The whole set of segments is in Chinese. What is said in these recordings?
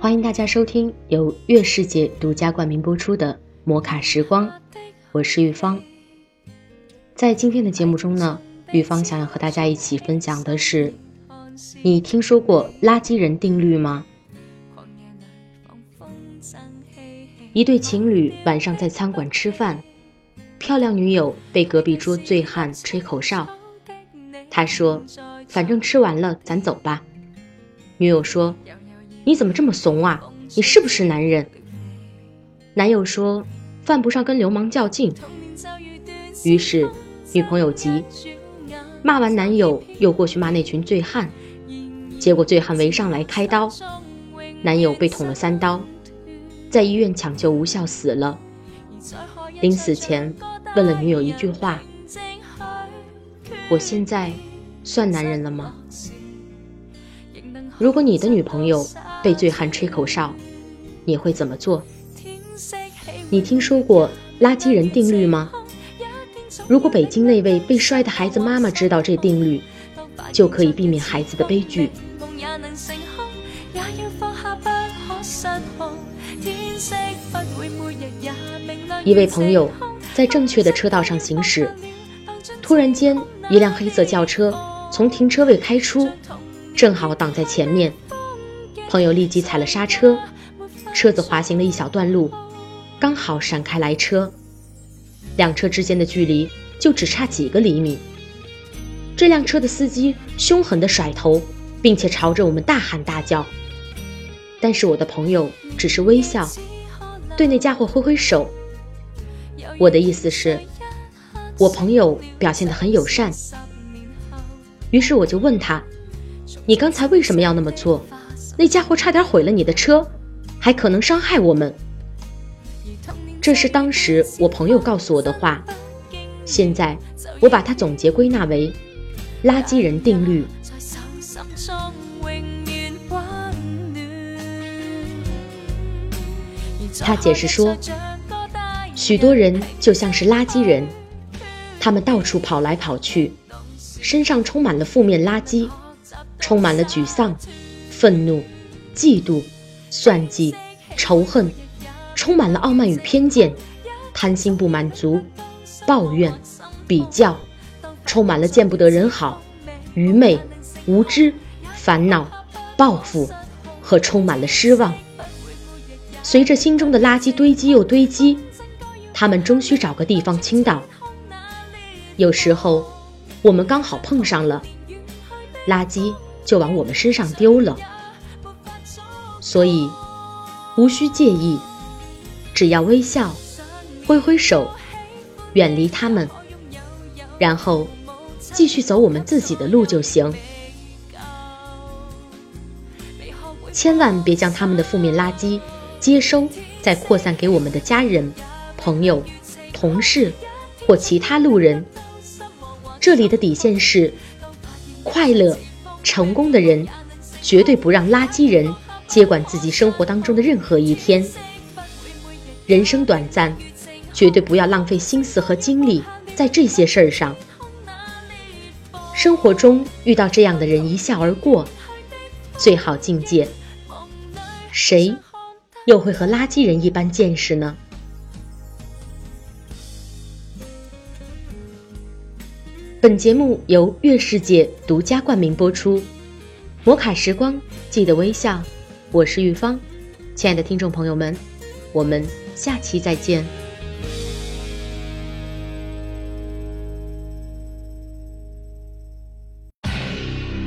欢迎大家收听由月世界独家冠名播出的《摩卡时光》，我是玉芳。在今天的节目中呢，玉芳想要和大家一起分享的是：你听说过垃圾人定律吗？一对情侣晚上在餐馆吃饭，漂亮女友被隔壁桌醉汉吹口哨，他说：“反正吃完了，咱走吧。”女友说：“你怎么这么怂啊？你是不是男人？”男友说：“犯不上跟流氓较劲。”于是女朋友急，骂完男友又过去骂那群醉汉，结果醉汉围上来开刀，男友被捅了三刀，在医院抢救无效死了。临死前问了女友一句话：“我现在算男人了吗？”如果你的女朋友被醉汉吹口哨，你会怎么做？你听说过垃圾人定律吗？如果北京那位被摔的孩子妈妈知道这定律，就可以避免孩子的悲剧。一位朋友在正确的车道上行驶，突然间一辆黑色轿车从停车位开出。正好挡在前面，朋友立即踩了刹车，车子滑行了一小段路，刚好闪开来车，两车之间的距离就只差几个厘米。这辆车的司机凶狠地甩头，并且朝着我们大喊大叫，但是我的朋友只是微笑，对那家伙挥挥手。我的意思是，我朋友表现得很友善，于是我就问他。你刚才为什么要那么做？那家伙差点毁了你的车，还可能伤害我们。这是当时我朋友告诉我的话，现在我把它总结归纳为“垃圾人定律”。他解释说，许多人就像是垃圾人，他们到处跑来跑去，身上充满了负面垃圾。充满了沮丧、愤怒、嫉妒、算计、仇恨，充满了傲慢与偏见，贪心不满足、抱怨、比较，充满了见不得人好、愚昧、无知、烦恼、报复和充满了失望。随着心中的垃圾堆积又堆积，他们终需找个地方倾倒。有时候，我们刚好碰上了垃圾。就往我们身上丢了，所以无需介意，只要微笑，挥挥手，远离他们，然后继续走我们自己的路就行。千万别将他们的负面垃圾接收，再扩散给我们的家人、朋友、同事或其他路人。这里的底线是快乐。成功的人绝对不让垃圾人接管自己生活当中的任何一天。人生短暂，绝对不要浪费心思和精力在这些事儿上。生活中遇到这样的人，一笑而过，最好境界。谁又会和垃圾人一般见识呢？本节目由月世界独家冠名播出，摩卡时光，记得微笑。我是玉芳，亲爱的听众朋友们，我们下期再见。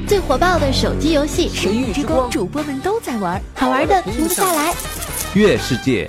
最火爆的手机游戏《神域之光》，主播们都在玩，好玩的停不下来。月世界。